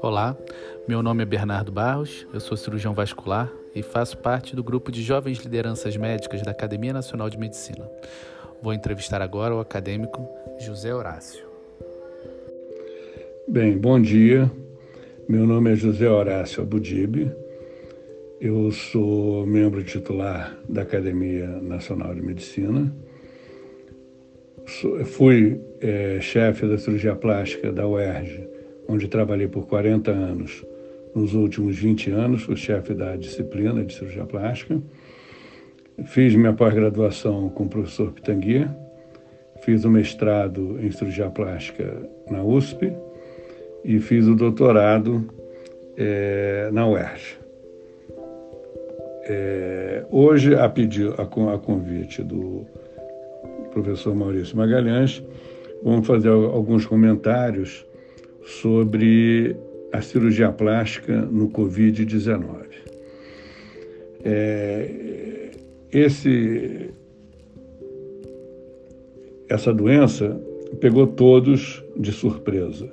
Olá, meu nome é Bernardo Barros, eu sou cirurgião vascular e faço parte do grupo de jovens lideranças médicas da Academia Nacional de Medicina. Vou entrevistar agora o acadêmico José Horácio. Bem, bom dia. Meu nome é José Horácio Abudib. Eu sou membro titular da Academia Nacional de Medicina. Fui é, chefe da cirurgia plástica da UERJ onde trabalhei por 40 anos. Nos últimos 20 anos, fui chefe da disciplina de cirurgia plástica. Fiz minha pós-graduação com o professor Pitangui. Fiz o mestrado em cirurgia plástica na USP e fiz o doutorado é, na UERJ. É, hoje, a, pedir, a, a convite do professor Maurício Magalhães, vamos fazer alguns comentários sobre a cirurgia plástica no Covid-19. É, esse, essa doença pegou todos de surpresa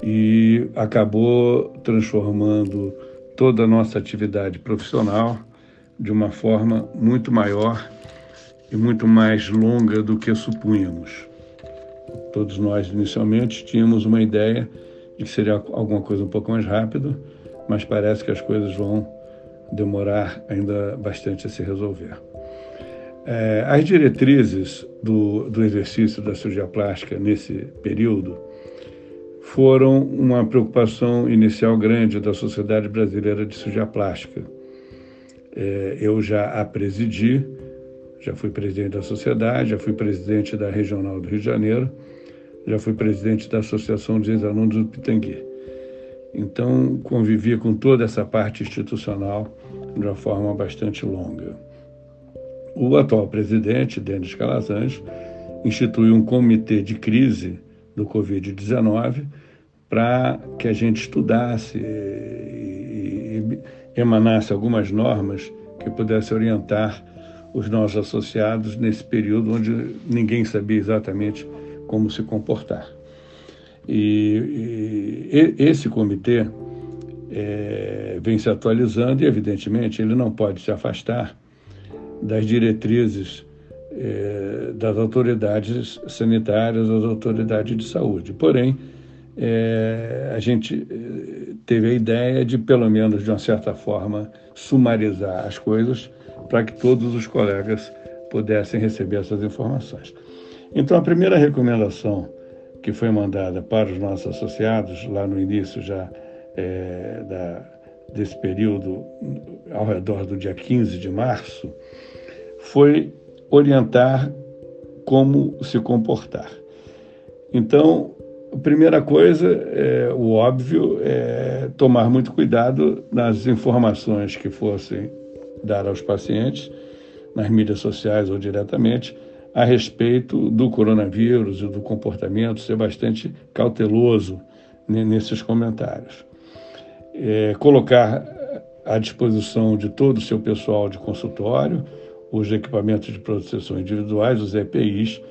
e acabou transformando toda a nossa atividade profissional de uma forma muito maior e muito mais longa do que supunhamos. Todos nós, inicialmente, tínhamos uma ideia de que seria alguma coisa um pouco mais rápido, mas parece que as coisas vão demorar ainda bastante a se resolver. É, as diretrizes do, do exercício da cirurgia plástica nesse período foram uma preocupação inicial grande da Sociedade Brasileira de Cirurgia Plástica. É, eu já a presidi, já fui presidente da sociedade, já fui presidente da Regional do Rio de Janeiro, já fui presidente da Associação de Ex-Alunos do Pitangui. Então, convivia com toda essa parte institucional de uma forma bastante longa. O atual presidente, Denis Calazans, instituiu um comitê de crise do Covid-19 para que a gente estudasse e, emanasse algumas normas que pudessem orientar os nossos associados nesse período onde ninguém sabia exatamente como se comportar. E, e esse comitê é, vem se atualizando e, evidentemente, ele não pode se afastar das diretrizes é, das autoridades sanitárias, das autoridades de saúde. Porém, é, a gente é, teve a ideia de, pelo menos de uma certa forma, sumarizar as coisas para que todos os colegas pudessem receber essas informações. Então, a primeira recomendação que foi mandada para os nossos associados, lá no início já é, da, desse período, ao redor do dia 15 de março, foi orientar como se comportar. Então, a primeira coisa, é, o óbvio, é tomar muito cuidado nas informações que fossem dar aos pacientes, nas mídias sociais ou diretamente, a respeito do coronavírus e do comportamento, ser bastante cauteloso nesses comentários. É, colocar à disposição de todo o seu pessoal de consultório os equipamentos de proteção individuais, os EPIs,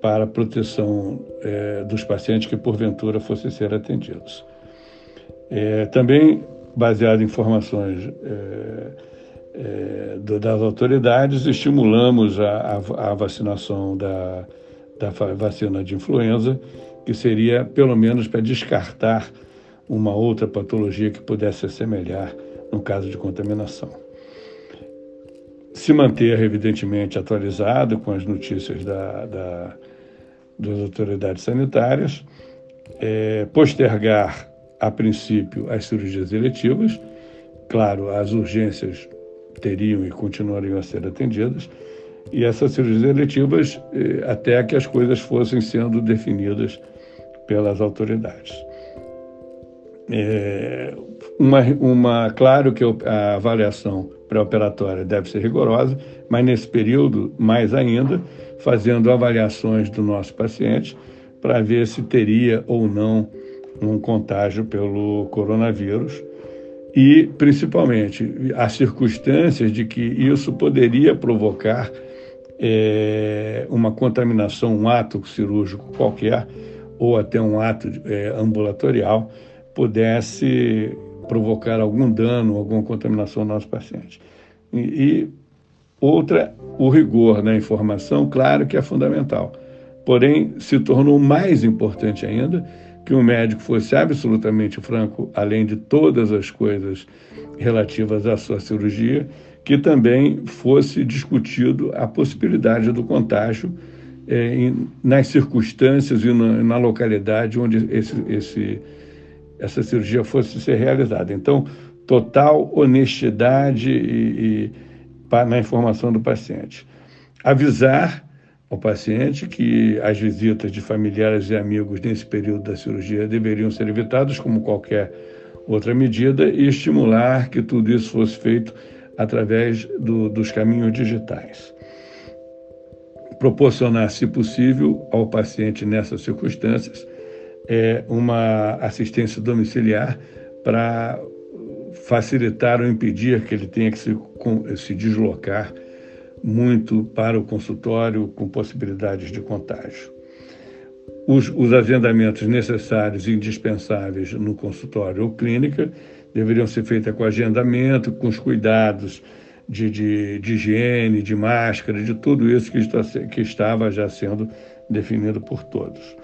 para proteção é, dos pacientes que porventura fossem ser atendidos. É, também, baseado em informações é, das autoridades, estimulamos a, a, a vacinação da, da vacina de influenza, que seria pelo menos para descartar uma outra patologia que pudesse assemelhar no caso de contaminação. Se manter, evidentemente, atualizado com as notícias da, da, das autoridades sanitárias, é, postergar, a princípio, as cirurgias eletivas, claro, as urgências teriam e continuariam a ser atendidas, e essas cirurgias eletivas eh, até que as coisas fossem sendo definidas pelas autoridades. É, uma, uma, claro que a avaliação pré-operatória deve ser rigorosa, mas nesse período, mais ainda, fazendo avaliações do nosso paciente para ver se teria ou não um contágio pelo coronavírus e, principalmente, as circunstâncias de que isso poderia provocar é, uma contaminação, um ato cirúrgico qualquer, ou até um ato é, ambulatorial, pudesse provocar algum dano, alguma contaminação ao nosso paciente. E, e outra, o rigor na informação, claro que é fundamental. Porém, se tornou mais importante ainda que o médico fosse absolutamente franco, além de todas as coisas relativas à sua cirurgia, que também fosse discutido a possibilidade do contágio é, em, nas circunstâncias e na, na localidade onde esse, esse, essa cirurgia fosse ser realizada. Então, total honestidade e, e, na informação do paciente. Avisar ao paciente que as visitas de familiares e amigos nesse período da cirurgia deveriam ser evitadas, como qualquer outra medida, e estimular que tudo isso fosse feito através do, dos caminhos digitais. Proporcionar, se possível, ao paciente nessas circunstâncias é, uma assistência domiciliar para facilitar ou impedir que ele tenha que se, se deslocar muito para o consultório com possibilidades de contágio. Os, os agendamentos necessários e indispensáveis no consultório ou clínica deveriam ser feitos com agendamento, com os cuidados de, de, de, higiene, de máscara, de tudo isso que, está, que estava já sendo definido por todos.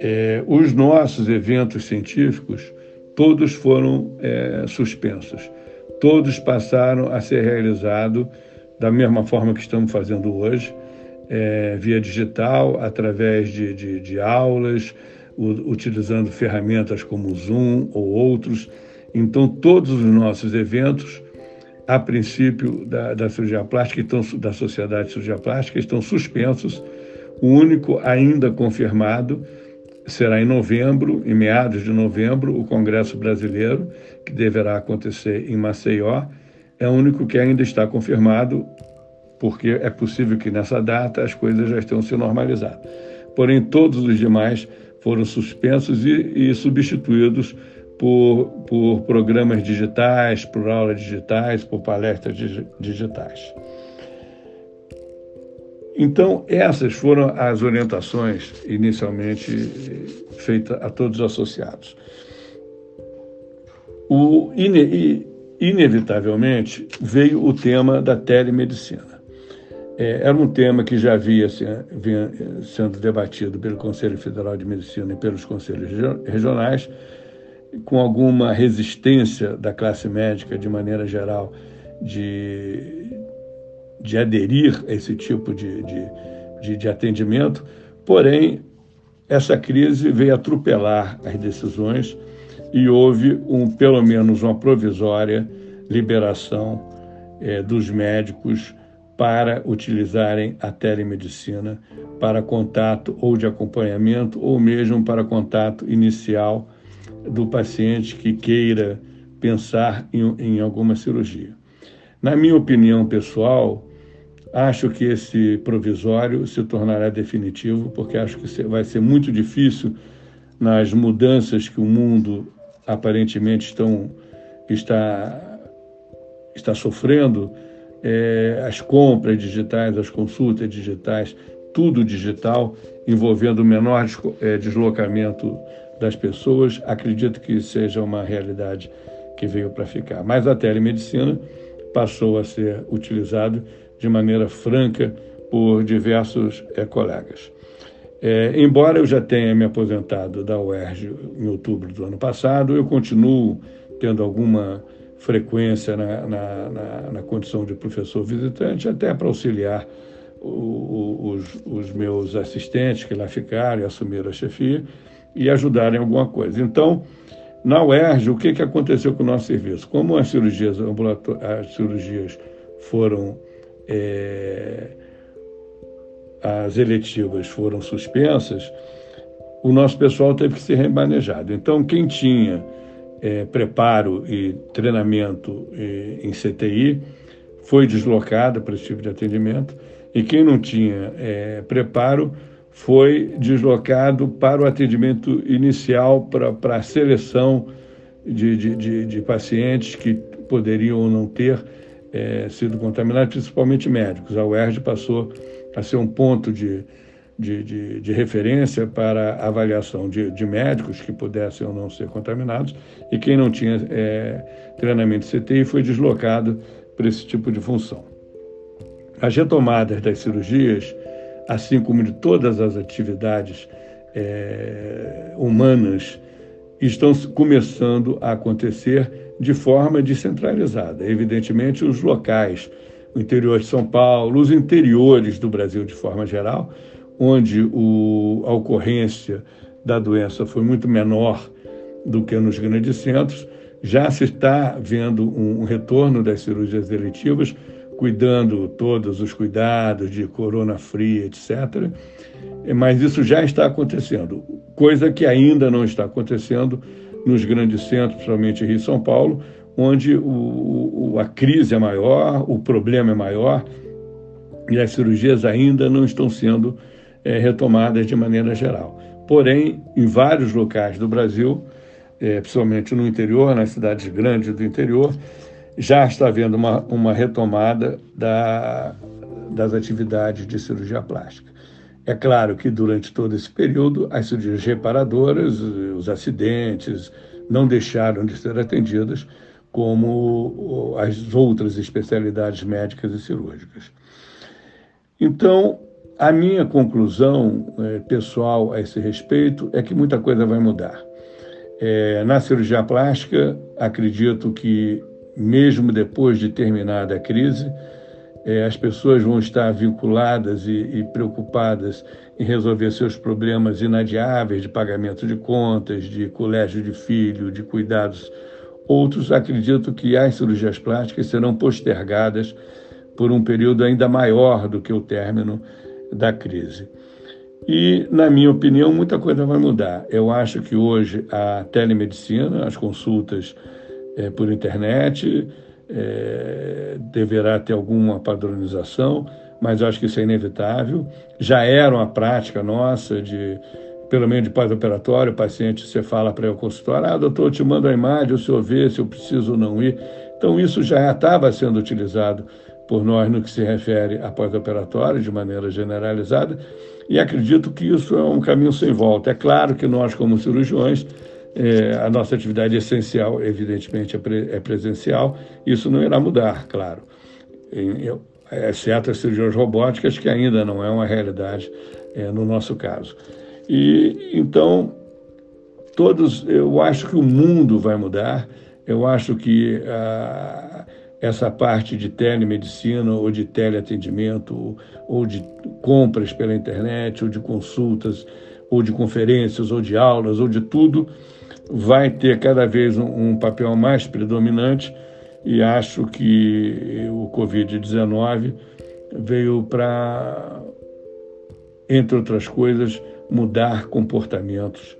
É, os nossos eventos científicos, todos foram é, suspensos. Todos passaram a ser realizados da mesma forma que estamos fazendo hoje, é, via digital, através de, de, de aulas, o, utilizando ferramentas como o Zoom ou outros. Então, todos os nossos eventos, a princípio da, da cirurgia plástica, estão, da Sociedade de Cirurgia Plástica, estão suspensos. O único ainda confirmado será em novembro, em meados de novembro, o Congresso Brasileiro, que deverá acontecer em Maceió, é o único que ainda está confirmado, porque é possível que nessa data as coisas já estejam se normalizando. Porém, todos os demais foram suspensos e, e substituídos por, por programas digitais, por aulas digitais, por palestras digitais. Então, essas foram as orientações inicialmente feitas a todos os associados. O, inevitavelmente veio o tema da telemedicina. É, era um tema que já havia sendo debatido pelo Conselho Federal de Medicina e pelos conselhos regionais, com alguma resistência da classe médica, de maneira geral, de, de aderir a esse tipo de, de, de, de atendimento, porém, essa crise veio atropelar as decisões e houve um, pelo menos uma provisória liberação é, dos médicos para utilizarem a telemedicina para contato ou de acompanhamento ou mesmo para contato inicial do paciente que queira pensar em, em alguma cirurgia. Na minha opinião pessoal, acho que esse provisório se tornará definitivo, porque acho que vai ser muito difícil nas mudanças que o mundo aparentemente estão, está, está sofrendo, é, as compras digitais, as consultas digitais, tudo digital, envolvendo o menor é, deslocamento das pessoas, acredito que seja uma realidade que veio para ficar. Mas a telemedicina passou a ser utilizada de maneira franca por diversos é, colegas. É, embora eu já tenha me aposentado da UERJ em outubro do ano passado, eu continuo tendo alguma frequência na, na, na, na condição de professor visitante, até para auxiliar o, o, os, os, meus assistentes que lá ficaram e assumiram a chefia e ajudarem em alguma coisa. Então, na UERJ, o que, que aconteceu com o nosso serviço? Como as cirurgias, as cirurgias foram é, as eletivas foram suspensas, o nosso pessoal teve que ser remanejado. Então, quem tinha é, preparo e treinamento é, em CTI foi deslocado para esse tipo de atendimento, e quem não tinha é, preparo foi deslocado para o atendimento inicial, para, para a seleção de, de, de, de pacientes que poderiam ou não ter é, sido contaminados, principalmente médicos. A UERJ passou a ser um ponto de, de, de, de referência para avaliação de, de, médicos que pudessem ou não ser contaminados, e quem não tinha é, treinamento CTI foi deslocado para esse tipo de função. As retomadas das cirurgias, assim como de todas as atividades é, humanas, estão começando a acontecer de forma descentralizada. Evidentemente, os locais, o interior de São Paulo, os interiores do Brasil de forma geral, onde o, a ocorrência da doença foi muito menor do que nos grandes centros, já se está vendo um, um retorno das cirurgias eletivas, cuidando todos os cuidados de corona fria, etc. Mas isso já está acontecendo, coisa que ainda não está acontecendo nos grandes centros, principalmente Rio e São Paulo, onde o, o, a crise é maior, o problema é maior e as cirurgias ainda não estão sendo é, retomadas de maneira geral. Porém, em vários locais do Brasil, é, principalmente no interior, nas cidades grandes do interior, já está havendo uma, uma retomada da, das atividades de cirurgia plástica. É claro que durante todo esse período, as cirurgias reparadoras, os acidentes, não deixaram de ser atendidas como as outras especialidades médicas e cirúrgicas. Então, a minha conclusão é, pessoal a esse respeito é que muita coisa vai mudar. É, na cirurgia plástica, acredito que, mesmo depois de terminada a crise, é, as pessoas vão estar vinculadas e, e, preocupadas em resolver seus problemas inadiáveis de pagamento de contas, de colégio de filho, de cuidados. Outros acreditam que as cirurgias plásticas serão postergadas por um período ainda maior do que o término da crise. E, na minha opinião, muita coisa vai mudar. Eu acho que hoje a telemedicina, as consultas é, por internet, é, deverá ter alguma padronização, mas acho que isso é inevitável. Já era uma prática nossa de, pelo menos de pós-operatório, o paciente, você fala para o consultório, ah, doutor, eu te mando a imagem, o senhor vê se eu preciso ou não ir. Então, isso já estava sendo utilizado por nós no que se refere a pós-operatório, de maneira generalizada, e acredito que isso é um caminho sem volta. É claro que nós, como cirurgiões, é, a nossa atividade essencial, evidentemente, é, é, presencial, isso não irá mudar, claro, em, exceto as cirurgias robóticas, que ainda não é uma realidade é, no nosso caso. E então, todos, eu acho que o mundo vai mudar, eu acho que a, essa parte de telemedicina ou de teleatendimento ou de compras pela internet ou de consultas ou de conferências ou de aulas ou de tudo vai ter cada vez um, um papel mais predominante. E acho que o Covid-19 veio para, entre outras coisas, mudar comportamentos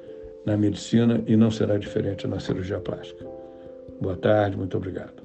na medicina e não será diferente na cirurgia plástica. Boa tarde, muito obrigado.